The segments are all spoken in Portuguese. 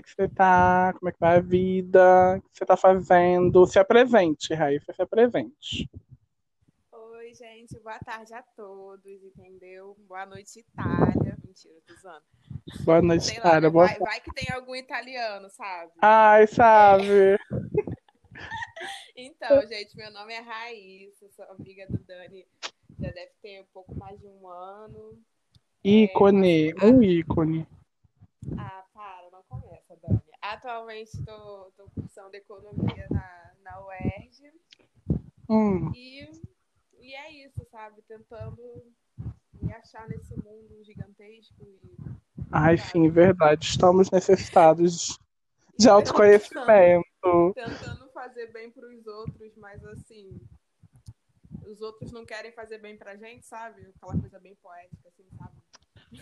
É que você tá? Como é que vai a vida? O que você tá fazendo? Se apresente, Raíssa, se apresente. Oi, gente, boa tarde a todos, entendeu? Boa noite, Itália. Mentira, tô zoando. Boa noite, Sei lá, Itália. né? Boa vai, vai que tem algum italiano, sabe? Ai, sabe? Então, gente, meu nome é Raíssa, sou amiga do Dani, já deve ter um pouco mais de um ano. Ícone, um ícone. Ah, para. Atualmente estou cursando economia na, na UERJ Hum, e, e é isso, sabe? Tentando me achar nesse mundo gigantesco e ai, sim, verdade. Estamos necessitados de autoconhecimento. tentando fazer bem para os outros, mas assim, os outros não querem fazer bem pra gente, sabe? Aquela coisa bem poética, assim, sabe?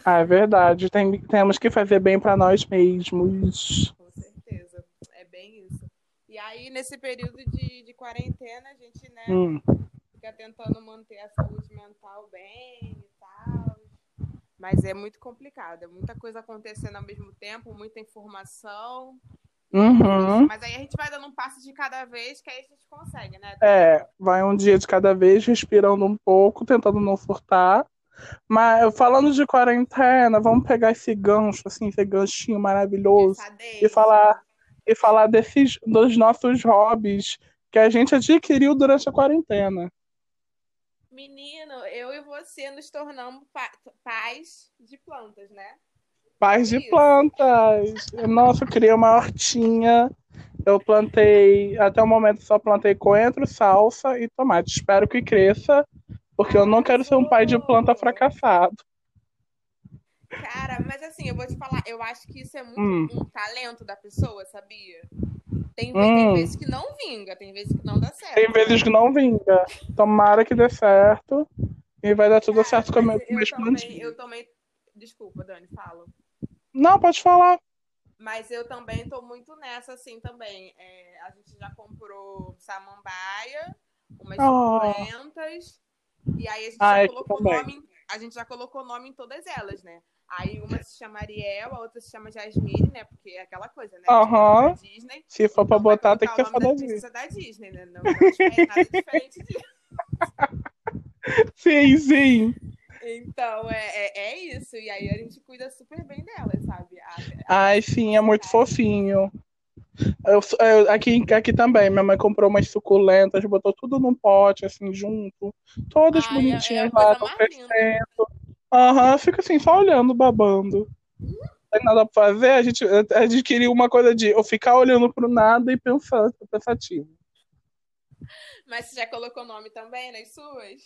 Ah, é verdade. Tem- temos que fazer bem para nós mesmos. Com certeza. É bem isso. E aí, nesse período de, de quarentena, a gente, né, Hum, fica tentando manter a saúde mental bem e tal. Mas é muito complicado, é muita coisa acontecendo ao mesmo tempo, muita informação. uhum. Mas aí a gente vai dando um passo de cada vez, que aí a gente consegue, né? É, vai um dia de cada vez, respirando um pouco, tentando não furtar. Mas falando de quarentena, vamos pegar esse gancho, assim, esse ganchinho maravilhoso e falar e falar desses dos nossos hobbies que a gente adquiriu durante a quarentena. Menino, eu e você nos tornamos pa- pais de plantas, né? Pais de Isso. plantas. Nossa, eu criei uma hortinha. Eu plantei, até o momento só plantei coentro, salsa e tomate. Espero que cresça, porque eu não quero ser um pai de planta fracassado. Cara, mas assim, eu vou te falar, eu acho que isso é muito Hum. um talento da pessoa, sabia? Tem, Hum. tem vezes que não vinga, tem vezes que não dá certo. Tem vezes que não vinga. Tomara que dê certo. E vai dar tudo Cara, certo com mas meus eu também, eu também. Desculpa, Dani, fala. Não, pode falar. Mas eu também tô muito nessa, assim, também. É, a gente já comprou samambaia, umas Oh. suculentas, e aí a gente Ah, já eu colocou também. nome. em- A gente já colocou nome em todas elas, né? Aí uma se chama Ariel, a outra se chama Jasmine, né? Porque é aquela coisa, né? Aham. Da Disney. Se for pra Então botar, tem que ser foda da princesa da Disney, né? Não, não é nada diferente disso. Sim, sim. Então, é, é, é isso. E aí a gente cuida super bem dela, sabe? A- Ai, sim, é muito fofinho. Eu, eu- aqui, aqui também, minha mãe comprou umas suculentas, botou tudo num pote, assim, junto. Todas Ai, é- é a bonitinhas coisa lá, estão crescendo. Aham, fica assim, só olhando, babando. Não tem nada pra fazer, a gente adquiriu uma coisa de eu ficar olhando pro nada e pensando, pensativo. Mas você já colocou nome também nas suas?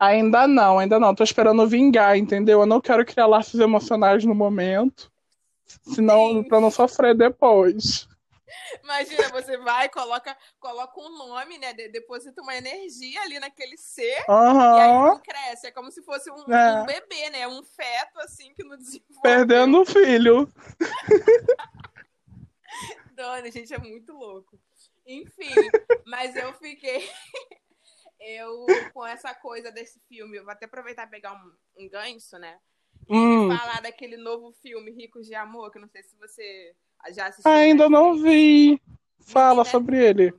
Ainda não, ainda não. Tô esperando vingar, entendeu? Eu não quero criar laços emocionais no momento, senão Sim. pra não sofrer depois. Imagina, você vai, coloca, coloca um nome, né? de- Deposita uma energia ali naquele ser. E aí cresce. É como se fosse um, É. um bebê, né? Um feto, assim, que não desenvolve. perdendo o filho. Dona, gente, é muito louco. Enfim, mas eu fiquei. Eu, com essa coisa desse filme, eu vou até aproveitar e pegar um, um gancho, né? E Hum. falar daquele novo filme, Ricos de Amor, que eu não sei se você já. Ainda não vi. Fala Menina, sobre ele.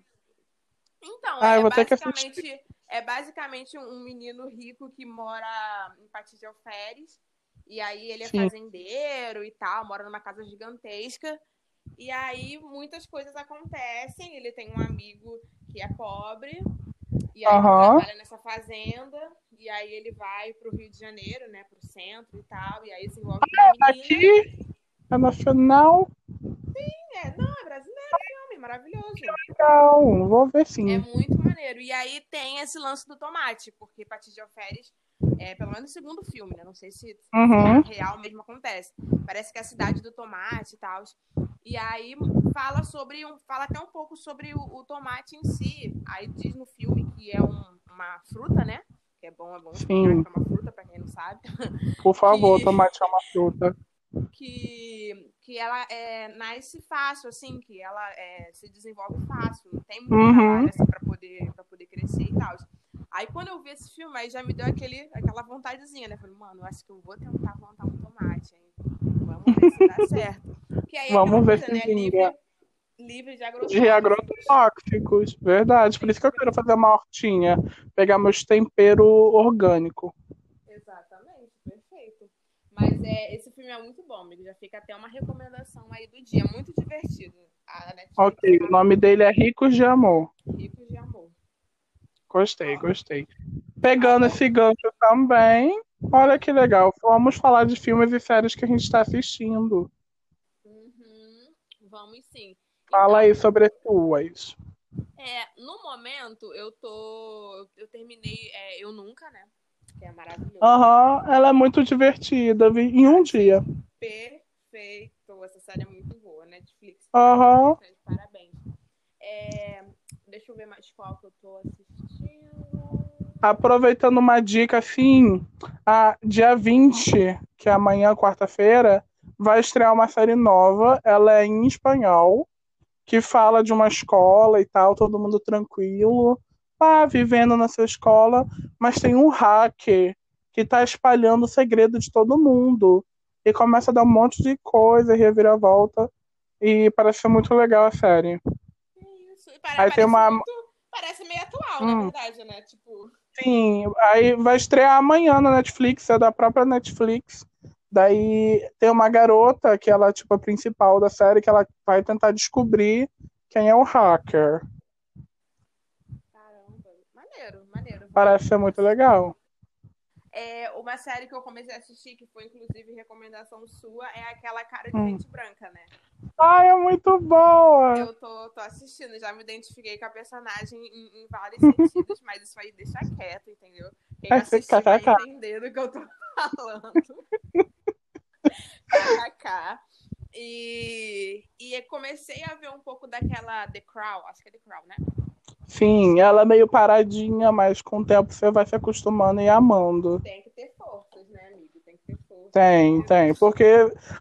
Então, Ah, é, basicamente, é basicamente um menino rico que mora em Patis de Alferes. E aí ele é Sim. fazendeiro e tal, mora numa casa gigantesca. E aí muitas coisas acontecem. Ele tem um amigo que é pobre. E aí ele Aham. trabalha nessa fazenda. E aí ele vai pro Rio de Janeiro, né? Pro centro e tal. E aí se envolve com uma menina. Aqui é nacional. É, não, é brasileiro, filme, maravilhoso. Legal. Vou ver sim. É muito maneiro. E aí tem esse lance do tomate, porque de Alferes, é, pelo menos no segundo filme, né? Não sei se Uhum. real mesmo acontece. Parece que é a cidade do tomate e tal. E aí fala sobre um, fala até um pouco sobre o, o tomate em si. Aí diz no filme que é um- uma fruta, né? Que é bom, é bom Sim. que é uma fruta, pra quem não sabe. Por favor, Que- tomate é uma fruta. Que, que ela é, nasce fácil, assim, que ela é, se desenvolve fácil, não tem muito Uhum. trabalho assim, pra, poder, pra poder crescer e tal. Aí quando eu vi esse filme, aí já me deu aquele, aquela vontadezinha, né? Falei, mano, eu acho que eu vou tentar plantar um tomate, hein? Vamos ver se dá certo. Que aí é Vamos ver coisa, se né? Livre, livre de agrotóxicos. De agrotóxicos, verdade. Por isso que eu quero fazer uma hortinha. Pegar meus temperos orgânicos. Mas é, esse filme é muito bom, amigo. Já fica até uma recomendação aí do dia. Muito divertido. Ok, tá o nome dele é Ricos de Amor. Ricos de amor. Gostei, gostei. Pegando esse gancho também, olha que legal. Vamos falar de filmes e séries que a gente está assistindo. Uhum, vamos sim. Fala Então, aí sobre as tuas. É, no momento, eu tô. Eu terminei é, Eu Nunca, né? Que é maravilhoso. Aham, ela é muito divertida, vi em um dia. Perfeito. Essa série é muito boa, Netflix. Aham. Parabéns. É, deixa eu ver mais qual que eu tô assistindo. Aproveitando uma dica, assim, a dia 20, que é amanhã, quarta-feira, vai estrear uma série nova. Ela é em espanhol, que fala de uma escola e tal, todo mundo tranquilo, lá vivendo na sua escola, mas tem um hacker que tá espalhando o segredo de todo mundo. E começa a dar um monte de coisa, reviravolta. E parece ser muito legal a série. Isso? E pare- Aí parece, tem uma- muito- parece meio atual, Hum. na verdade, né? Tipo. Sim, aí vai estrear amanhã na Netflix, é da própria Netflix. Daí tem uma garota que ela é tipo a principal da série que ela vai tentar descobrir quem é o hacker. Caramba. Maneiro, maneiro. Parece ser muito legal. É, uma série que eu comecei a assistir, que foi inclusive recomendação sua, é aquela cara de Hum. gente branca, né? Ai, é muito boa! Eu tô, tô assistindo, já me identifiquei com a personagem em, em vários sentidos, mas isso aí deixa quieto, entendeu? Quem Vai assistiu ficar vai entender do que eu tô falando. KKK. E, e comecei a ver um pouco daquela The Crown, acho que é The Crown, né? Sim, ela é meio paradinha, mas com o tempo você vai se acostumando e amando. Tem que ter forças, né, amigo? Tem que ter forças. Tem, tem. Porque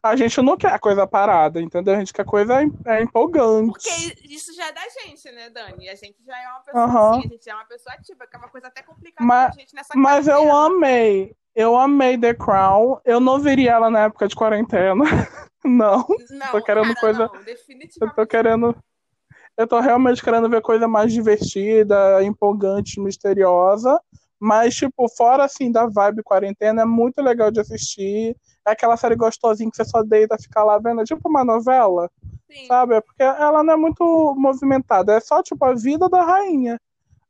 a gente não quer coisa parada, entendeu? A gente quer coisa é empolgante. Porque isso já é da gente, né, Dani? A gente já é uma pessoa Aham. assim, a gente já é uma pessoa ativa, que é uma coisa até complicada Mas- pra gente nessa Mas eu amei. Eu amei The Crown. Eu não viria ela na época de quarentena. Não. Não, tô querendo cara, coisa- não, Eu definitivamente. tô querendo. Eu tô realmente querendo ver coisa mais divertida, empolgante, misteriosa. Mas, tipo, fora assim da vibe quarentena, é muito legal de assistir. É aquela série gostosinha que você só deita ficar lá vendo, é tipo uma novela, Sim. sabe? É porque ela não é muito movimentada, é só tipo a vida da rainha.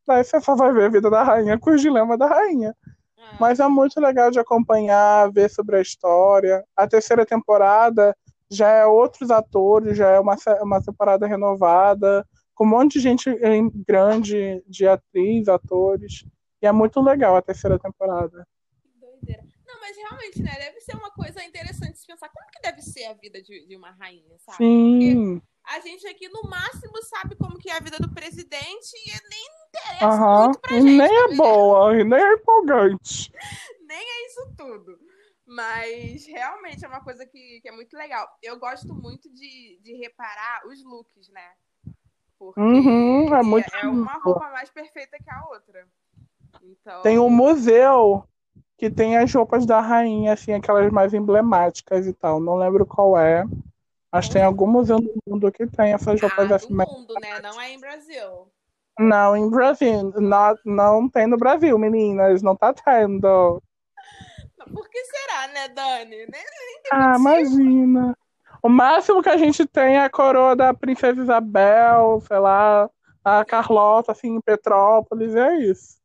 Daí você só vai ver a vida da rainha com os dilemas da rainha. Ah, Mas é muito legal de acompanhar, ver sobre a história. A terceira temporada já é outros atores, já é uma, uma temporada renovada, com um monte de gente grande, de atriz, atores. E é muito legal a terceira temporada. que doideira. Não, mas realmente, né? Deve ser uma coisa interessante de se pensar. Como que deve ser a vida de, de uma rainha, sabe? Sim. A gente aqui, no máximo, sabe como que é a vida do presidente e nem interessa Aham. muito pra E gente. nem tá é boa, e nem é empolgante. nem é isso tudo. Mas realmente é uma coisa que, que é muito legal. Eu gosto muito de, de reparar os looks, né? Porque Uhum, é muito é uma roupa mais perfeita que a outra. Então, Tem um museu que tem as roupas da rainha, assim, aquelas mais emblemáticas e tal. Não lembro qual é. Mas tem algum museu do mundo que tem essas roupas ah, assim. mais- mundo, né? Não é em Brasil. Não, em Brasil. Não, não tem no Brasil, meninas. Não tá tendo. Por que será, né, Dani? Nem, Ah, imagina. O máximo que a gente tem é a coroa da Princesa Isabel, sei lá, a Carlota, assim, em Petrópolis, é isso.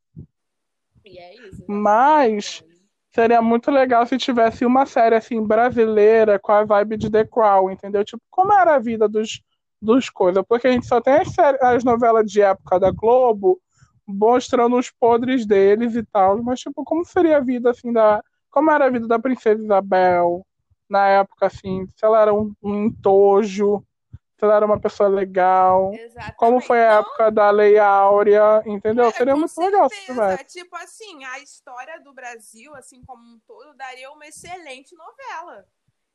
E é isso. Mas- Dani. Seria muito legal se tivesse uma série, assim, brasileira com a vibe de The Crown, entendeu? Tipo, como era a vida dos, dos coisas? Porque a gente só tem as, séries- as novelas de época da Globo mostrando os podres deles e tal, mas, tipo, como seria a vida, assim, da... Como era a vida da Princesa Isabel na época, assim, se ela era um, um entojo, se ela era uma pessoa legal, Exatamente. como foi a época da Lei Áurea, entendeu? Cara, Seria muito legal se tivesse. Tipo assim, a história do Brasil, assim como um todo, daria uma excelente novela.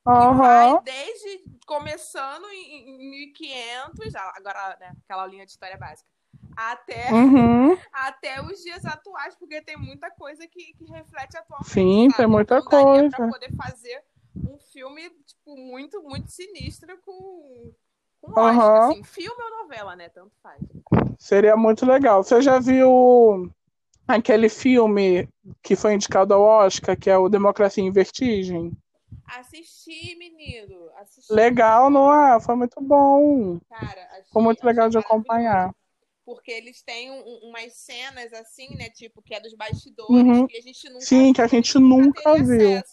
Aham, vai desde começando em, em 1500, ah, agora, né, aquela linha de história básica, até, uhum. até os dias atuais, porque tem muita coisa que, que reflete atualmente. Sim, sabe? tem muita daria coisa. Pra poder fazer um filme, tipo, muito, muito sinistro com, com Aham. Oscar, assim. Filme ou novela, né? Tanto faz. Seria muito legal. Você já viu aquele filme que foi indicado ao Oscar, que é o Democracia em Vertigem? Assisti, menino. Assisti. Legal, não é? Foi muito bom. Cara, Foi muito legal de acompanhar. Porque eles têm um- um- umas cenas assim, né? Tipo, que é dos bastidores, Uhum. que a gente nunca Sim, que a gente nunca viu.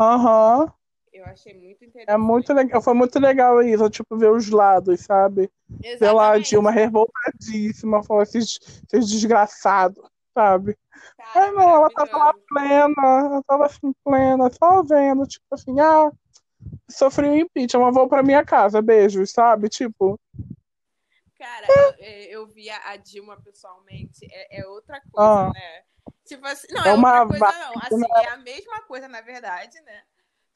Aham. Eu achei muito interessante. É muito legal. Foi muito legal isso, tipo, ver os lados, sabe? Ver lá a Exatamente. Dilma revoltadíssima, falou esses, esses desgraçados, sabe? Cara, Ai, não, ela tava lá plena, ela tava assim, plena, só vendo, tipo assim, ah, sofri um impeachment, vou pra minha casa, beijos, sabe? Tipo, Cara, eu, é, vi a Dilma pessoalmente, é, é outra coisa, Ah. né? Tipo assim, não, É é, uma outra coisa não. Assim, vibe, é a mesma coisa, na verdade, né?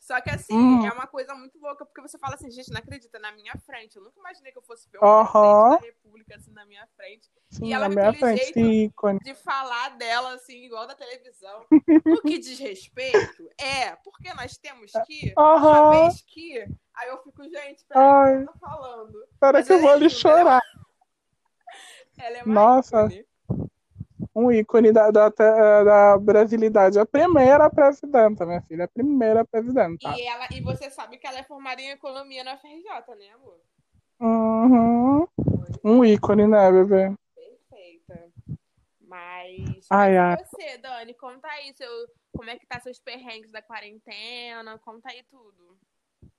Só que assim, Hum. é uma coisa muito louca, porque você fala assim, gente, não acredita, na minha frente. Eu nunca imaginei que eu fosse ver um presidente da república assim na minha frente. sim, ela com minha aquele frente, jeito- ícone. De falar dela, assim, igual da televisão. No que diz respeito, é, porque nós temos que, uma Aham. vez que. Aí eu fico, gente, peraí, o que eu tô falando? Mas que eu ela vou é ali ela chorar. Ela é uma Nossa. ícone. Um ícone da, da, da brasilidade. A primeira presidenta, minha filha. A primeira presidenta. E, ela, e você sabe que ela é formada em economia na FRJ, né, amor? Uhum. Um ícone, né, bebê? Perfeita. Mas, Ai, ai. e você, Dani, conta aí seu, como é que tá seus perrengues da quarentena, conta aí tudo.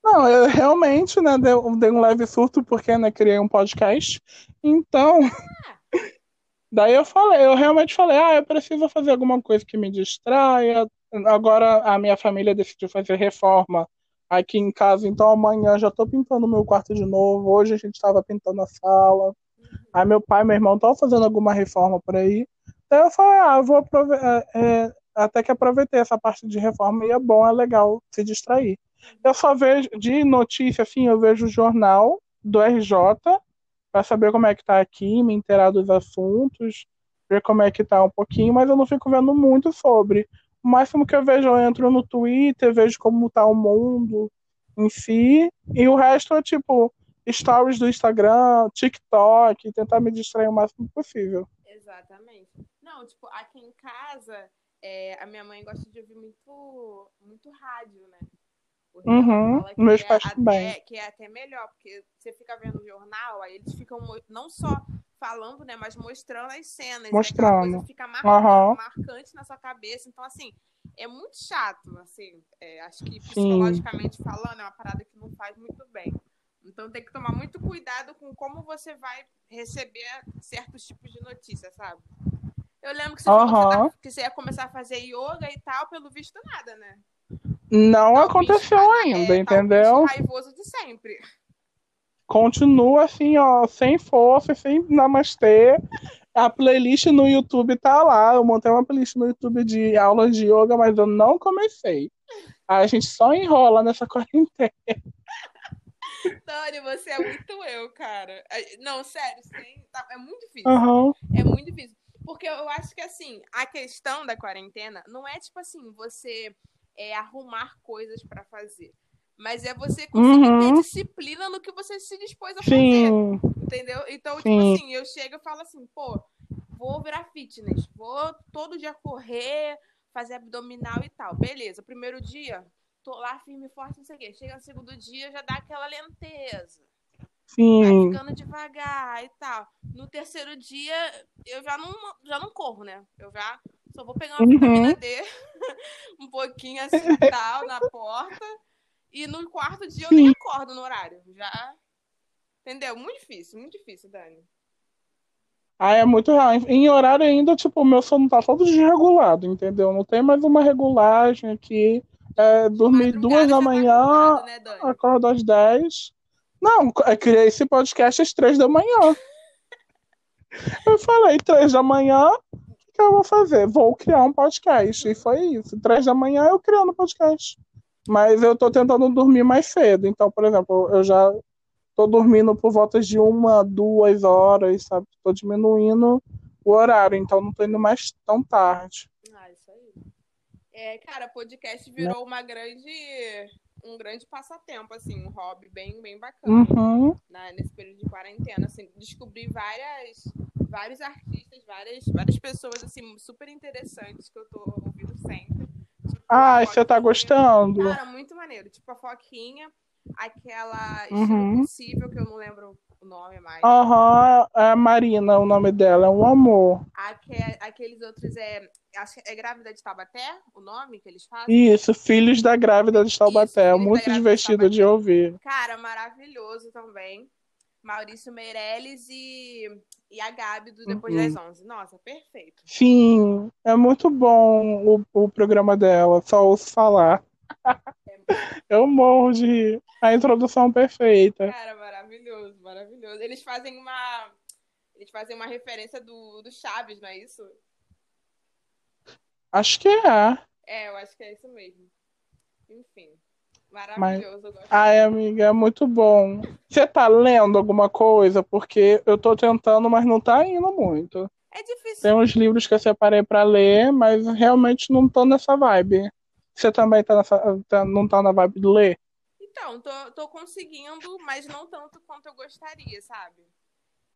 Não, eu realmente, né, dei, dei um leve surto porque, né, criei um podcast. Então, daí eu falei, eu realmente falei, ah, eu preciso fazer alguma coisa que me distraia. Agora a minha família decidiu fazer reforma aqui em casa, então amanhã já tô pintando meu quarto de novo. Hoje a gente estava pintando a sala. Aí meu pai e meu irmão estão fazendo alguma reforma por aí. Daí eu falei, ah, eu vou aproveitar. até que aproveitei essa parte de reforma e é bom, é legal se distrair. Eu só vejo de notícia, assim, eu vejo o jornal do RJ para saber como é que tá aqui, me inteirar dos assuntos, ver como é que tá um pouquinho, mas eu não fico vendo muito sobre. O máximo que eu vejo, eu entro no Twitter, vejo como tá o mundo em si, e o resto é tipo stories do Instagram, TikTok, tentar me distrair o máximo possível. Exatamente. Não, tipo, aqui em casa, é, a minha mãe gosta de ouvir muito, muito rádio, né? Porque ela Uhum, fala que meus é pais até- também. Que é até melhor, porque você fica vendo o jornal, aí eles ficam não só falando, né, mas mostrando as cenas. aquela Mostrando. coisa fica mar- Aham. marcante na sua cabeça. Então, assim, é muito chato, assim. é, acho que Sim. psicologicamente falando, é uma parada que não faz muito bem. Então tem que tomar muito cuidado com como você vai receber certos tipos de notícias, sabe? Eu lembro que você tá- que você ia começar a fazer yoga e tal, pelo visto nada, né? Não aconteceu bicho- ainda, é, entendeu? raivoso de sempre. Continua assim, ó, sem força, sem namastê. A playlist no YouTube tá lá. Eu montei uma playlist no YouTube de aulas de yoga, mas eu não comecei. A gente só enrola nessa quarentena. Dani, você é muito eu, cara. Não, sério, sem- tá- é muito difícil. Aham. É muito difícil. Porque eu acho que, assim, a questão da quarentena não é, tipo assim, você é, arrumar coisas pra fazer. Mas é você conseguir Uhum. ter disciplina no que você se dispôs a fazer. Sim, Entendeu? Então, Sim. tipo assim, eu chego e falo assim, pô, vou virar fitness, vou todo dia correr, fazer abdominal e tal. Beleza, primeiro dia, tô lá firme e forte, não sei o quê. Chega no segundo dia, já dá aquela lenteza. Vai sim. ficando devagar e tal. No terceiro dia, eu já não, já não corro, né? Eu já só vou pegar uma Uhum. vitamina D, um pouquinho assim e tal, na porta. E no quarto dia eu nem acordo no horário. Já. Entendeu? Muito difícil, muito difícil, Dani. Ah, é muito real. Em horário ainda, tipo, o meu sono tá todo desregulado, entendeu? Não tem mais uma regulagem aqui. É, dormir duas da tá manhã, né, acordo às 10. Não, eu criei esse podcast às 3 da manhã. Eu falei, 3 da manhã, que eu vou fazer? Vou criar um podcast. E foi isso. 3 da manhã eu criando podcast. Mas eu tô tentando dormir mais cedo. Então, por exemplo, eu já tô dormindo por volta de uma, duas horas, sabe? Tô diminuindo o horário, então não tô indo mais tão tarde. Ah, isso aí. É, cara, podcast virou uma grande, um grande passatempo, assim, um hobby bem, bem bacana Uhum. na- nesse período de quarentena, assim, descobri várias, vários artistas, várias, várias pessoas, assim, super interessantes que eu tô ouvindo sempre. Tipo, a Ai, você tá gostando? Cara, muito maneiro. Tipo, a Foquinha, aquela Uhum. possível, que eu não lembro o nome mais. Aham, é a Marina, o nome dela, é um amor. Aque- aqueles outros é. Acho que é Grávida de Taubaté, o nome que eles fazem? Isso, Filhos da Grávida de Taubaté, da muito de divertido de Taubaté. ouvir. Cara, maravilhoso também. Maurício Meirelles e, e a Gabi do Depois Uhum. das 11. Nossa, perfeito. Sim, é muito bom o, o programa dela, só ouço falar. Eu morro de rir. A introdução perfeita. Cara, maravilhoso, maravilhoso. Eles fazem uma. Eles fazem uma referência do, do Chaves, não é isso? Acho que é. É, eu acho que é isso mesmo. Enfim. Maravilhoso, eu gosto. Ai, amiga, é muito bom. Você tá lendo alguma coisa? Porque eu tô tentando, mas não tá indo muito. É difícil. Tem uns livros que eu separei pra ler, mas realmente não tô nessa vibe. Você também tá nessa, tá- não tá na vibe de ler? Então, tô, tô conseguindo, mas não tanto quanto eu gostaria, sabe?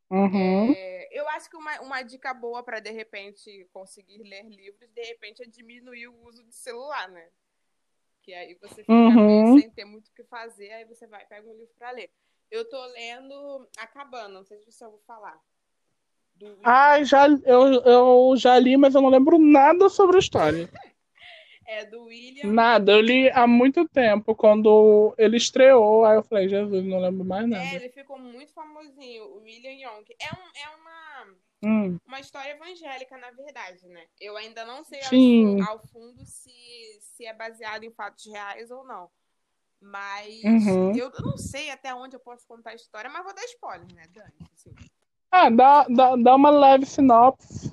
Uhum. É, eu acho que uma, uma dica boa pra de repente conseguir ler livros, de repente, é diminuir o uso de celular, né? Que aí você fica Uhum. sem ter muito o que fazer, aí você vai pega um livro pra ler. Eu tô lendo A Cabana, não sei se você ouviu falar. Do- Ai, já, eu, eu já li, mas eu não lembro nada sobre a história. é do William. Nada, eu li há muito tempo, quando ele estreou, aí eu falei, Jesus, não lembro mais É, nada. ele ficou muito famosinho, o William Young. É, um, é uma, Hum, uma história evangélica, na verdade, né? Eu ainda não sei ao, Sim. ao fundo se, se é baseado em fatos reais ou não. Mas Uhum. eu não sei até onde eu posso contar a história, mas vou dar spoiler, né, Dani? Assim. Ah, dá, dá, dá uma leve sinopse.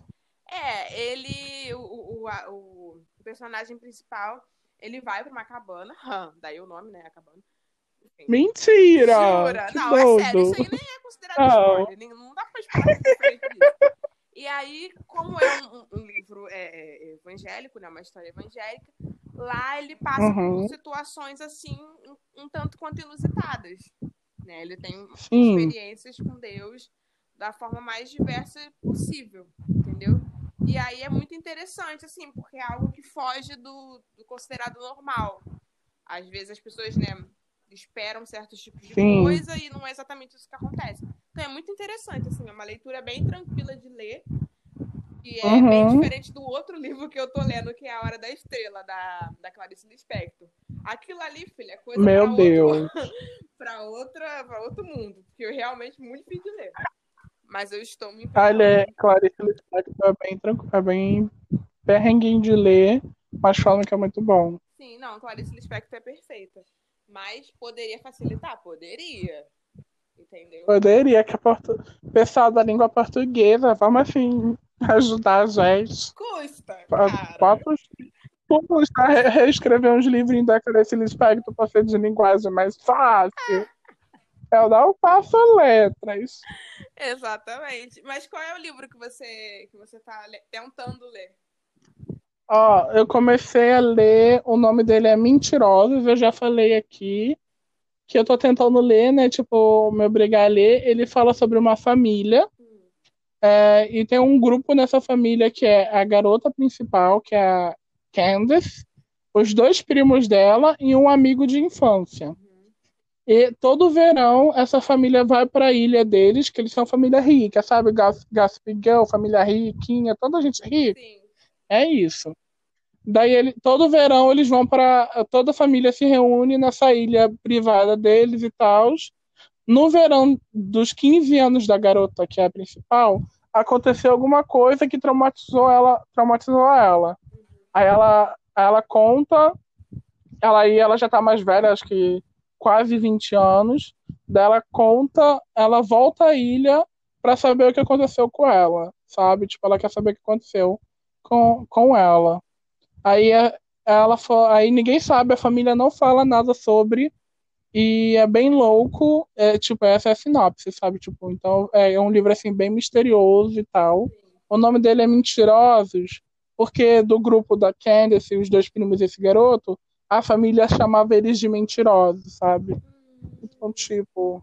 É, ele, o, o, o personagem principal, ele vai pra uma cabana, hã, daí o nome, né, a cabana. Enfim. Mentira! Jura? Não, é sério, doido. isso aí nem é considerado Não. spoiler, nem- não dá pra spoiler diferente disso. E aí, como é um, um livro é, é, evangélico, né, uma história evangélica, lá ele passa Uhum. por situações assim, um, um tanto quanto inusitadas. Né? Ele tem Sim. experiências com Deus da forma mais diversa possível, entendeu? E aí é muito interessante, assim, porque é algo que foge do, do considerado normal. Às vezes as pessoas, né, esperam certos tipos de Sim. coisa e não é exatamente isso que acontece. Então é muito interessante, assim, é uma leitura bem tranquila de ler. E é bem Uhum. diferente do outro livro que eu tô lendo, que é A Hora da Estrela, da, da Clarice Lispector. Aquilo ali, filha, é coisa Meu pra outro- Deus. pra outra, pra outro mundo, que eu realmente muito difícil de ler. Mas eu estou me Olha, é, Clarice Lispector é bem tranquilo, é bem perrenguinho de ler, mas falam que é muito bom. Sim, não, Clarice Lispector é perfeita. Mas poderia facilitar? Poderia. Entendeu? Poderia que o pessoal da língua portuguesa, vamos assim, ajudar a gente. Custa, cara. Como está re- reescrever uns livrinhos da Clarice Lispector para ser de linguagem mais fácil? Eu não faço letras. Exatamente. Mas qual é o livro que você que você tá le- tentando ler? Ó, eu comecei a ler, o nome dele é Mentirosos, eu já falei aqui, que eu tô tentando ler, né? Tipo, me obrigar a ler. Ele fala sobre uma família, é, e tem um grupo nessa família que é a garota principal, que é a Candace, os dois primos dela e um amigo de infância. E todo verão essa família vai para a ilha deles, que eles são família rica, sabe? Gas- Gossip Girl, família riquinha, toda gente rica. Sim. É isso. Daí ele, todo verão eles vão para toda a família se reúne nessa ilha privada deles e tal. No verão dos 15 anos da garota, que é a principal, aconteceu alguma coisa que traumatizou ela, traumatizou ela. Aí ela, ela conta, ela aí ela já tá mais velha, acho que quase 20 anos. Daí ela conta, ela volta à ilha para saber o que aconteceu com ela, sabe? Tipo, ela quer saber o que aconteceu com, com ela. Aí é- ela aí ninguém sabe, a família não fala nada sobre e é bem louco, é, tipo, essa é a sinopse, sabe? Tipo, então é um livro assim bem misterioso e tal. O nome dele é Mentirosos, porque do grupo da Candace, os dois primos e esse garoto, a família chamava eles de mentirosos, sabe? Então, tipo,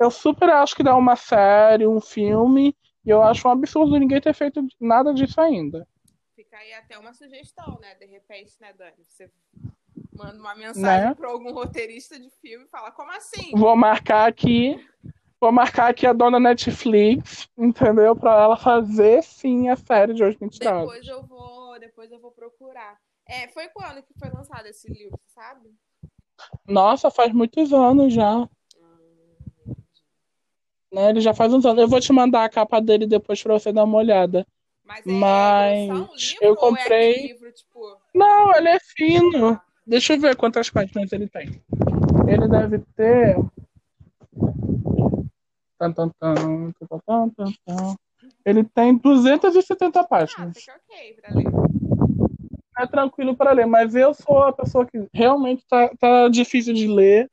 eu super acho que dá uma série, um filme, e eu acho um absurdo ninguém ter feito nada disso ainda. Fica aí até uma sugestão, né? De repente, né, Dani? Você manda uma mensagem Né? para algum roteirista de filme e fala, como assim? Vou marcar aqui, vou marcar aqui a dona Netflix, entendeu? Pra ela fazer sim a série de Hoje Mentirosos. Depois eu vou, depois eu vou procurar. É, foi quando que foi lançado esse livro, sabe? Nossa, faz muitos anos já. Né? Ele já faz uns anos. Eu vou te mandar a capa dele depois pra você dar uma olhada. Mas é Mas grossão o livro eu ou é comprei- aquele livro, tipo... Não, ele é fino. Deixa eu ver quantas páginas ele tem. Ele deve ter. Ele tem 270 Ah, páginas. fica ok pra ler. É tranquilo para ler, mas eu sou a pessoa que realmente tá, tá difícil de ler,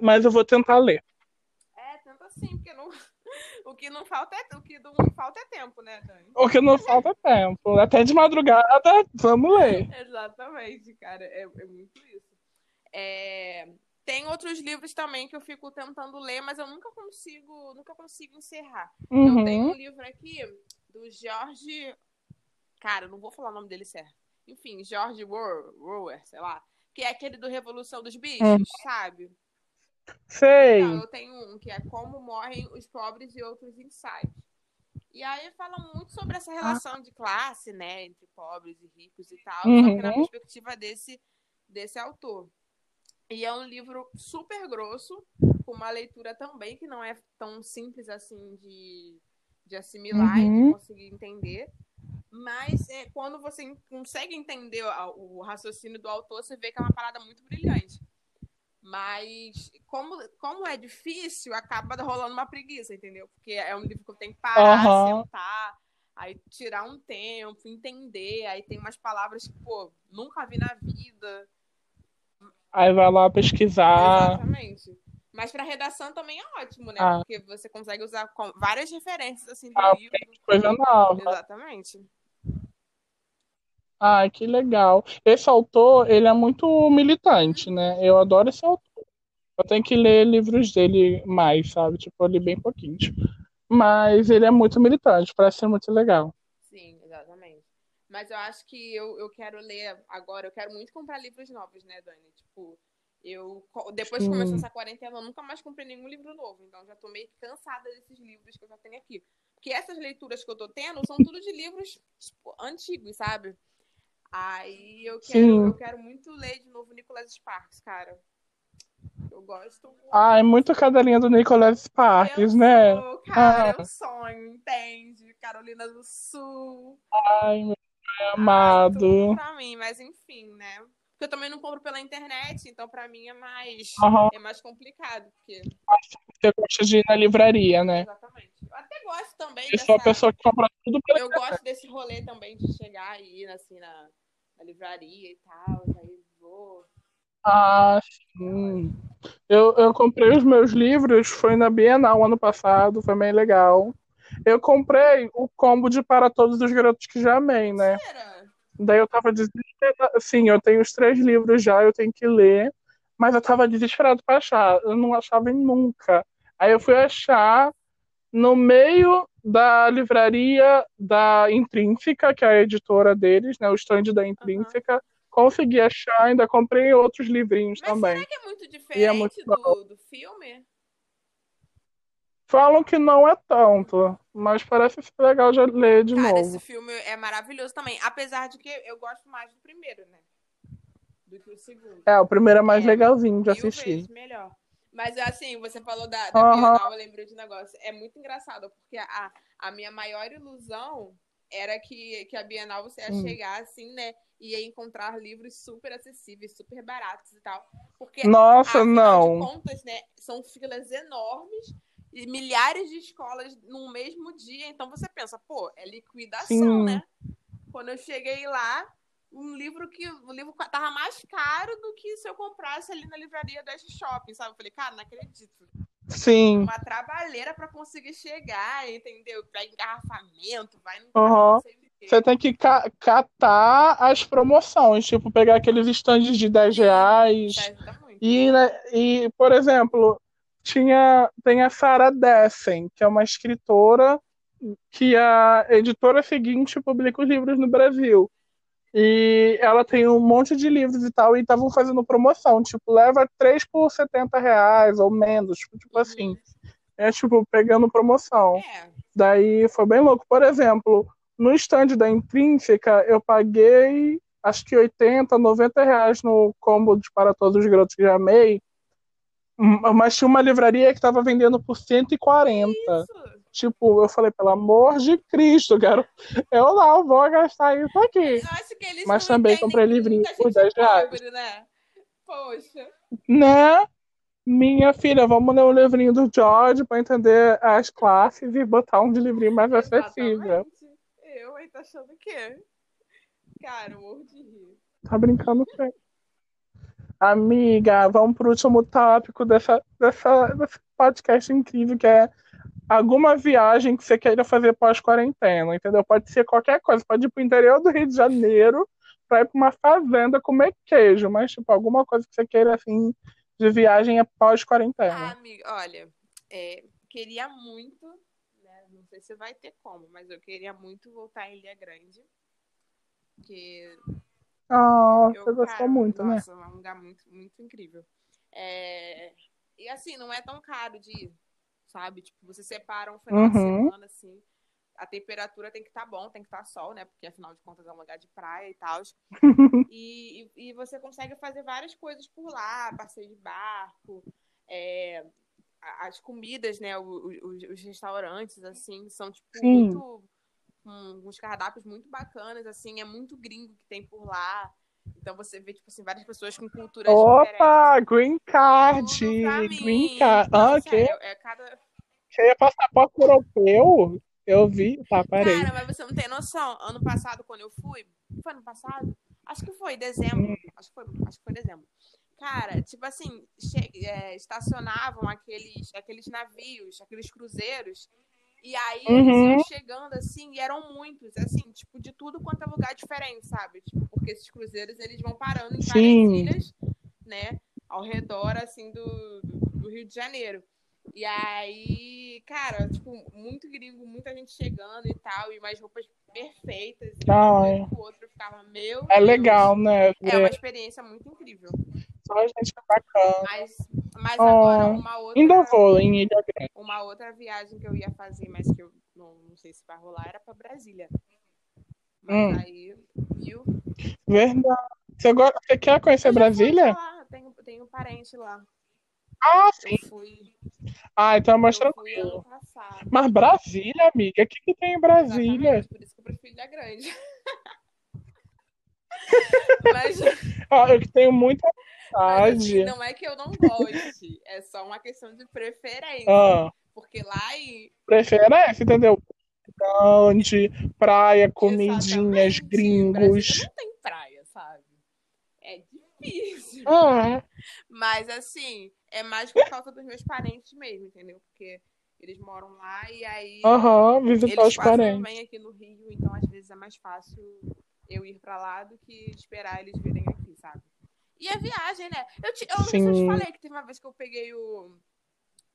mas eu vou tentar ler. É, tanto assim, porque que não falta é o que não falta é tempo, né, Dani? Porque não falta tempo. Até de madrugada, vamos ler. Exatamente, cara. É, é muito isso. É, Tem outros livros também que eu fico tentando ler, mas eu nunca consigo, nunca consigo encerrar. Eu tenho Uhum. um livro aqui do George. Cara, não vou falar o nome dele certo. Enfim, Rower, Rower, sei lá. Que é aquele do Revolução dos Bichos, Uhum. sabe? Sei. Não, eu tenho um que é Como Morrem os Pobres e Outros Insights. E aí fala muito sobre essa relação de classe, né? Entre pobres e ricos e tal. Só que na Uhum. perspectiva desse, desse autor. E é um livro super grosso, com uma leitura também que não é tão simples assim de, de assimilar e Uhum. de conseguir entender. Mas é, quando você consegue entender o, o raciocínio do autor, você vê que é uma parada muito brilhante. Mas como, como é difícil, acaba rolando uma preguiça, entendeu? Porque é um livro que eu tenho que parar, Aham. sentar, aí tirar um tempo, entender. Aí tem umas palavras que, pô, nunca vi na vida. Aí vai lá pesquisar. Exatamente. Mas pra redação também é ótimo, né? Ah. Porque você consegue usar várias referências assim do Ah, livro. Coisa nova. Exatamente. Ai, que legal. Esse autor, ele é muito militante, né? Eu adoro esse autor. Eu tenho que ler livros dele mais, sabe? Tipo, eu li bem pouquinhos. Mas ele é muito militante, parece ser muito legal. Sim, exatamente. Mas eu acho que eu, eu quero ler agora, eu quero muito comprar livros novos, né, Dani? Tipo, eu depois que começou essa quarentena, eu nunca mais comprei nenhum livro novo. Então já tô meio cansada desses livros que eu já tenho aqui. Porque essas leituras que eu tô tendo são tudo de livros tipo, antigos, sabe? Aí eu quero, Sim. eu quero muito ler de novo Nicholas Sparks, cara. Eu gosto muito. Ai, muito cadelinha do Nicholas Sparks, eu né? sou, cara, Ah. eu sonho, entende? Carolina do Sul. Ai, meu Ai, amado. tudo pra mim, mas enfim, né? Porque eu também não compro pela internet, então pra mim é mais, Aham. é mais complicado. Porque... Você gosta de ir na livraria, né? Exatamente. Eu até gosto também Eu sou a dessa... pessoa que compra tudo pela Eu gosto desse rolê também de chegar e ir assim na, na livraria e tal, aí vou. Ah, sim. Eu, eu comprei os meus livros, foi na Bienal ano passado, foi bem legal. Eu comprei o combo de Para Todos os Garotos que Já Amei, né? Mentira! Daí eu tava desesperada. Sim, eu tenho os três livros já, eu tenho que ler, mas eu tava desesperado pra achar. Eu não achava nunca. Aí eu fui achar no meio da livraria da Intrínseca, que é a editora deles, né? O stand da Intrínseca. Consegui achar, ainda comprei outros livrinhos Mas também. será que é muito E é diferente muito do, do filme? Falam que não é tanto, mas parece ser legal de ler de Cara, novo. esse filme é maravilhoso também. Apesar de que eu gosto mais do primeiro, né? Do que o segundo. É, o primeiro é mais É, legalzinho de assistir. melhor. Mas assim, você falou da, da Aham. Bienal, eu lembrei de um negócio. É muito engraçado, porque a, a minha maior ilusão era que, que a Bienal você ia Hum. chegar assim, né? E ia encontrar livros super acessíveis, super baratos e tal. Porque, Nossa, não. contas, né? São filas enormes e milhares de escolas no mesmo dia. Então você pensa, pô, é liquidação, Sim. né? Quando eu cheguei lá, um livro que o livro tava mais caro do que se eu comprasse ali na livraria da Shopping, sabe? Eu falei, cara, não acredito. Sim. Uma trabalheira pra conseguir chegar, entendeu? Pra engarrafamento, vai no o Você tem que ca catar as promoções, tipo, pegar aqueles estandes de 10 reais. E, né, e, por exemplo, tinha, tem a Sarah Dessen, que é uma escritora que a editora seguinte publica os livros no Brasil. E ela tem um monte de livros e tal, e estavam fazendo promoção, tipo, leva 3 por 70 reais ou menos, tipo, tipo assim. É tipo, pegando promoção. É. Daí foi bem louco. Por exemplo, no stand da Intrínseca, eu paguei acho que 80, 90 reais no combo de Para Todos os Garotos que já amei. Hum, mas tinha uma livraria que estava vendendo por 140. Isso. Tipo, eu falei, pelo amor de Cristo, quero. Eu não vou gastar isso aqui. Mas também comprei livrinho por 10 reais. Pobre, né? Poxa. Né? Minha filha, vamos ler o livrinho do George para entender as classes e botar um de livrinho mais acessível. Eu, aí, tá achando o quê? Cara, morro de rir. Tá brincando com Amiga, vamos pro último tópico dessa, dessa, desse podcast incrível que é alguma viagem que você queira fazer pós-quarentena, entendeu? Pode ser qualquer coisa, pode ir pro interior do Rio de Janeiro pra ir pra uma fazenda comer queijo, mas, tipo, alguma coisa que você queira, assim, de viagem é pós-quarentena. Ah, amiga, olha, é, queria muito, né? Não sei se vai ter como, mas eu queria muito voltar em Ilha Grande. Que. Ah, eu, você gostou muito, nossa, né? é um lugar muito, muito incrível. É... E assim, não é tão caro de ir sabe? Tipo, você separa um final uhum. de semana, assim. A temperatura tem que estar tá bom, tem que estar tá sol, né? Porque afinal de contas é um lugar de praia e tal. e, e, e, você consegue fazer várias coisas por lá, passeio de barco, é, as comidas, né? Os, os, os, restaurantes, assim, são, tipo, Sim. muito. Um, uns cardápios muito bacanas, assim, é muito gringo que tem por lá. Então você vê, tipo assim, várias pessoas com culturas Opa, green card! Green card. Ah, ok. É cada... Você ia passaporte europeu? Eu vi, tá, parei. Cara, mas você não tem noção. Ano passado, quando eu fui, foi ano passado? Acho que foi dezembro. Hum. Acho que foi, acho que foi dezembro. Cara, tipo assim, é, estacionavam aqueles, aqueles navios, aqueles cruzeiros e aí uhum. eles iam chegando assim, e eram muitos, assim, tipo, de tudo quanto é lugar diferente, sabe? Tipo, porque esses cruzeiros eles vão parando em várias ilhas, né? Ao redor, assim, do, do Rio de Janeiro. E aí, cara, tipo, muito gringo, muita gente chegando e tal, e mais roupas perfeitas. Ah, é. o outro ficava, meu. É Deus. legal, né? É uma experiência muito incrível. Só gente bacana. Mas, mas agora, uma outra. Ainda vou em Ilha Grande. Uma outra viagem que eu ia fazer, mas que eu não, não sei se vai rolar, era pra Brasília. Mas hum. aí, viu? Verdade. Você, agora, você quer conhecer Brasília? Lá, tenho, tenho um parente lá. Ah, sim. Eu fui. Ah, então é mais tranquilo. Mas Brasília, amiga, o que, que tem em Brasília? Exatamente, por isso que eu prefiro Ilha Grande. Mas... eu tenho muita vontade. Assim, não é que eu não goste, é só uma questão de preferência. Ah. Porque lá em. Preferência, entendeu? Grande, praia, comidinhas, Exatamente. gringos. Não tem praia, sabe? É difícil. Ah. Mas assim, é mais por causa dos meus parentes mesmo, entendeu? Porque eles moram lá e aí. Aham, uhum, visitar os parentes. Eles aqui no Rio, então às vezes é mais fácil eu ir para lá do que esperar eles virem aqui, sabe? E a viagem, né? Eu, te, eu não sei se eu te falei que teve uma vez que eu peguei o.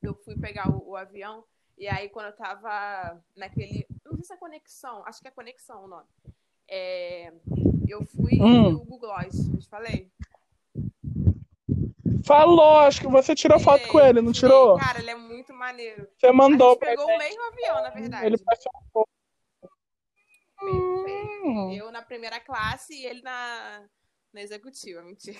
Eu fui pegar o, o, avião, e aí quando eu tava naquele. Não sei se é conexão, acho que é conexão o nome. É, eu fui hum. no Google Gloss, eu te falei? Falou, acho que você tirou tirei, foto com ele, não tirei. tirou? Cara, ele é muito maneiro. Você mandou a gente pegou o mesmo avião, na verdade. Ele passou um pouco. Hum. Eu na primeira classe e ele na, na executiva, mentira.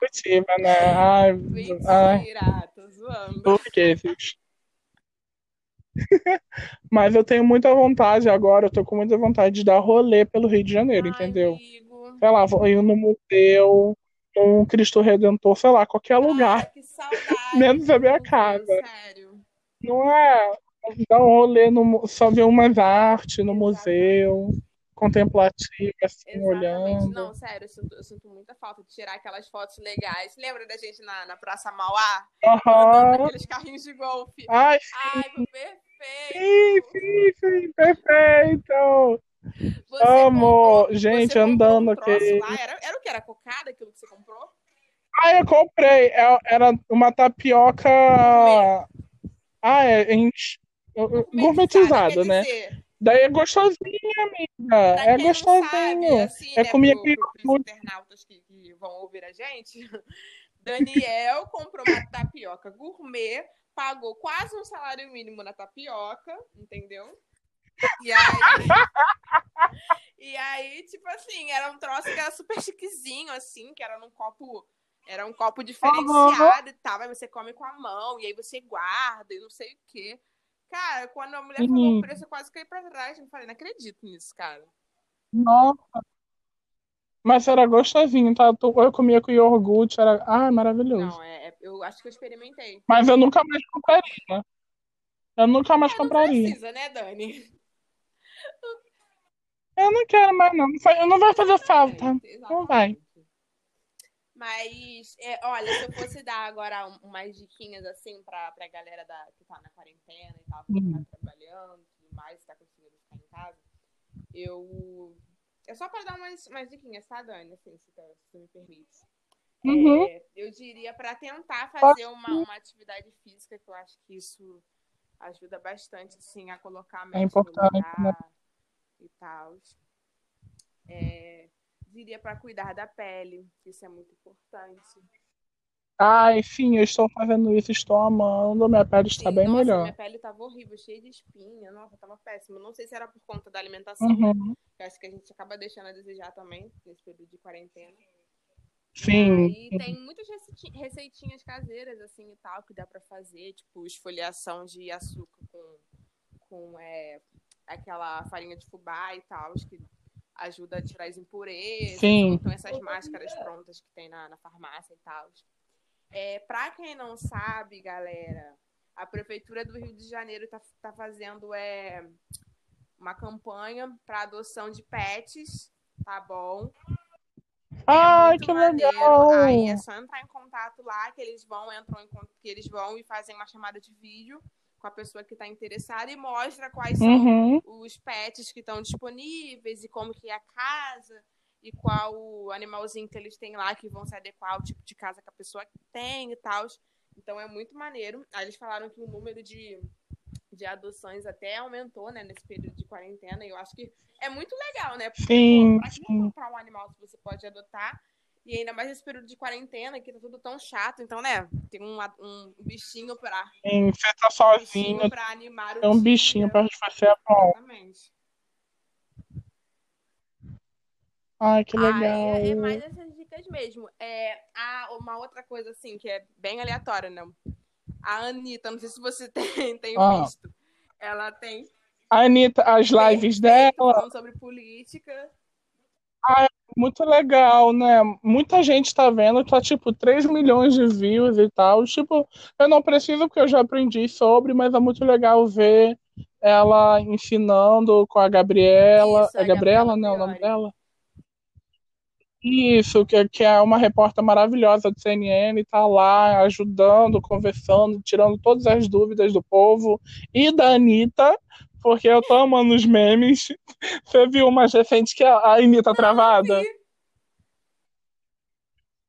Executiva, né? Ai, mentira, ai. tô zoando. Por que, Mas eu tenho muita vontade agora, eu tô com muita vontade de dar rolê pelo Rio de Janeiro, ai, entendeu? Amigo. Sei lá, vou ir no museu, um Cristo Redentor, sei lá, qualquer lugar. que saudade. Menos a minha casa. Sério. Não é? Dar um rolê, no, só ver umas artes no museu, contemplativo, assim, Exatamente. olhando. Não, sério, eu sinto, eu sinto, muita falta de tirar aquelas fotos legais. Lembra da gente na, na Praça Mauá? Aham. Uhum. Aqueles carrinhos de golfe. Ai, sim. Ai, perfeito. Sim, sim, sim, perfeito. Você Amor, comprou- gente, andando um aqui. Era, era o que? Era cocada aquilo que você comprou? Ah, eu comprei. É- Era uma tapioca. Ah, é. em- Gourmetizada, né? dizer, Daí é gostosinha, amiga. pra É não sabe, gostosinho. assim, É né, comida pro, pro, internautas que, que vão ouvir a gente, Daniel comprou uma tapioca gourmet, pagou quase um salário mínimo na tapioca, entendeu? E aí, e aí, tipo assim, era um troço que era super chiquezinho, assim, que era num copo, era um copo diferenciado e tal, aí você come com a mão, e aí você guarda e não sei o quê. Cara, quando a mulher falou o preço, eu quase caí pra trás. Eu falei, não acredito nisso, cara. Nossa. Mas era gostosinho, tá? Eu comia com iogurte, era. Ah, maravilhoso. Não, é, é- eu acho que eu experimentei. Mas eu nunca mais compraria. Eu nunca mais É, não compraria. precisa, né, Dani? Eu não quero mais, não. Não vai- Não vai fazer falta. Não vai. Mas, é, olha, se eu fosse dar agora um- umas diquinhas assim pra, pra galera da, que tá na quarentena e tal, que tá trabalhando e tudo mais, tá conseguindo ficar em casa, eu. É só pra dar umas, umas diquinhas, tá, Dani? Assim, se, tu- se tu me permite. Uhum. É, eu diria pra tentar fazer uma, uma atividade física, que eu acho que isso ajuda bastante, assim, a colocar a mente no importante, lugar né? e tal. É, diria pra cuidar da pele, isso é muito importante. Ai, sim, eu estou fazendo isso, estou amando. Minha pele está Sim, bem nossa, melhor. minha pele tava horrível, cheia de espinha, nossa, tava péssima. Não sei se era por conta da alimentação, Uhum. que eu acho que a gente acaba deixando a desejar também, nesse período de quarentena. Sim. E tem muitas receitinhas, caseiras, assim, e tal, que dá pra fazer, tipo, esfoliação de açúcar com, com é, aquela farinha de fubá e tal, que ajuda a tirar as impurezas. Sim. Então, essas máscaras prontas que tem na, na farmácia e tal. É, pra quem não sabe, galera, a Prefeitura do Rio de Janeiro tá, tá fazendo é, uma campanha para adoção de pets, tá bom? Ai, muito que maneiro. legal. Aí é só entrar em contato lá, que eles vão, entram em que eles vão e fazem uma chamada de vídeo com a pessoa que está interessada e mostra quais são Uhum. os pets que estão disponíveis e como que é a casa e qual o animalzinho que eles têm lá que vão se adequar ao tipo de casa que a pessoa tem e tal. Então é muito maneiro. Aí eles falaram que o número de, de adoções até aumentou, né, nesse período de quarentena. E eu acho que é muito legal, né? Porque, Sim, pô, pra que comprar um animal se você pode adotar? E ainda mais nesse período de quarentena, que tá tudo tão chato. Então, né, tem um, um bichinho pra, Sim, você tá um sozinho, bichinho pra animar o tem um dia. bichinho pra você é bom. Exatamente. Ai, que Ah, legal. é, é mais essas dicas mesmo. É, ah, uma outra coisa, assim, que é bem aleatória, né? A Anitta, não sei se você tem, tem Ah. visto. Ela tem A Anitta, as lives feito dela, falando sobre política. Muito legal, né? Muita gente tá vendo, tá tipo 3 milhões de views e tal. Tipo, eu não preciso porque eu já aprendi sobre, mas é muito legal ver ela ensinando com a Gabriela. Isso, é a Gabriela, Gabriela né? O nome dela? Isso, que, que é uma repórter maravilhosa do CNN, tá lá ajudando, conversando, tirando todas as dúvidas do povo e da Anitta, porque eu tô amando os memes. Você viu umas recentes que a a Anitta travada?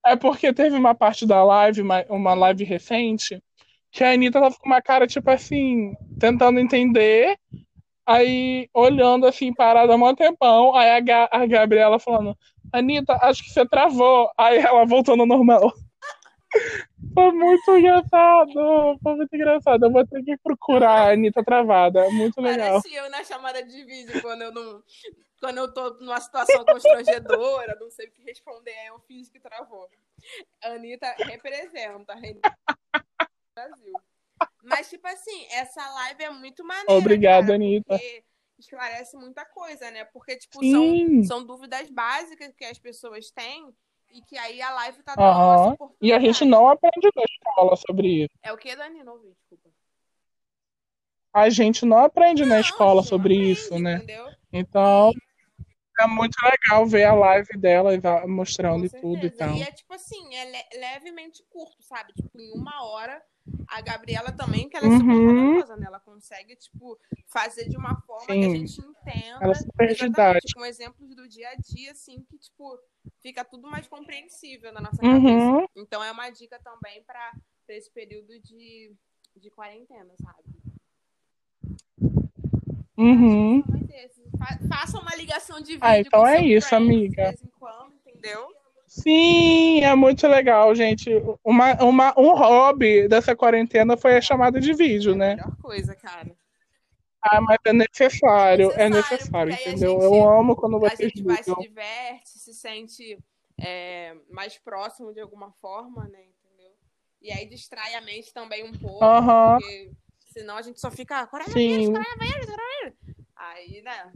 É porque teve uma parte da live, uma, uma live recente, que a Anitta tava com uma cara, tipo assim, tentando entender, aí olhando assim, parada há um tempão, aí a, Ga- a Gabriela falando, Anitta, acho que você travou. Aí ela voltou no normal. Foi muito engraçado, foi muito engraçado. Eu vou ter que procurar a Anitta travada, é muito legal. Parece eu na chamada de vídeo, quando eu não. Quando eu tô numa situação constrangedora, não sei o que responder, aí eu fiz que travou. A Anitta representa do Brasil. Mas, tipo assim, essa live é muito maneira. Obrigado, cara, Anitta. Porque esclarece muita coisa, né? Porque, tipo, Sim. são, são dúvidas básicas que as pessoas têm e que aí a live tá dando essa E a gente não aprende na escola sobre isso. É o que, Dani? Não ouvi, desculpa. A gente não aprende na Não, escola a gente não sobre aprende, isso, né? Entendeu? Então, é muito legal ver a live dela e Com mostrando tudo e tal. E é tipo assim, é le- levemente curto, sabe? Tipo, em uma hora a Gabriela também, que ela é super Uhum. talentosa, né? Ela consegue, tipo, fazer de uma forma que a Sim. gente entenda. Ela é super didática. com exemplos do dia a dia, assim, que, tipo, fica tudo mais compreensível na nossa cabeça. Uhum. Então é uma dica também para esse período de, de quarentena, sabe? Uhum. Faça uma ligação de vídeo Ah, então é isso, amiga. De vez em quando, entendeu? Sim, é muito legal, gente. Uma, uma, um hobby dessa quarentena foi a chamada de vídeo, É a né? melhor coisa, cara. Ah, mas é necessário, é Necessário, necessário, aí a entendeu? gente- Eu amo quando A vocês gente vai se diverte, se sente é, mais próximo de alguma forma, né? Entendeu? E aí distrai a mente também um pouco, Aham, porque senão a gente só fica coronavírus, coronavírus, coronavírus. Aí, né?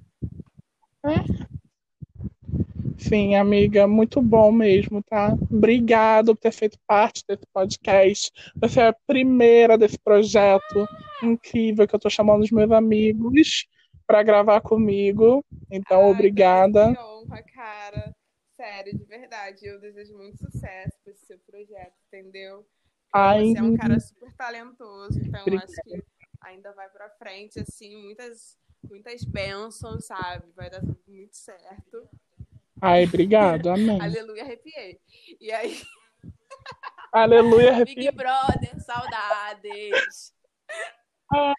Sim, amiga, muito bom mesmo, tá? Obrigado por ter feito parte desse podcast. Você é a primeira desse projeto incrível que eu tô chamando os meus amigos para gravar comigo. Então, Ai, obrigada. Que honra, cara. Sério, de verdade. Eu desejo muito sucesso pra esse seu projeto, entendeu? Ai, você é um cara super talentoso, então Obrigada. acho que ainda vai pra frente, assim, muitas, muitas bênçãos, sabe? Vai dar tudo muito certo. Ai, obrigado, amém. Aleluia, arrepiei. E aí, Aleluia, Big arrepia. Brother, saudades. Ai,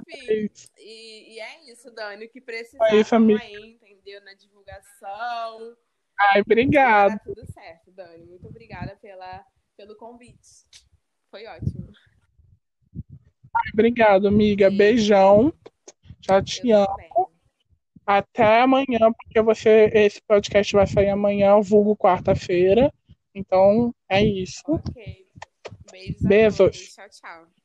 Enfim, e, e é isso, Dani. O que É isso, tamo amiga. aí, entendeu? Na divulgação. Ai, obrigado. Dar tudo certo, Dani. Muito obrigada pela, pelo convite. Foi ótimo. Obrigado, amiga. Beijão. Já te Eu amo. também. Até amanhã, porque você, esse podcast vai sair amanhã, vulgo quarta-feira. Então, é isso. Ok. Beijos. Beijos. Tchau, tchau.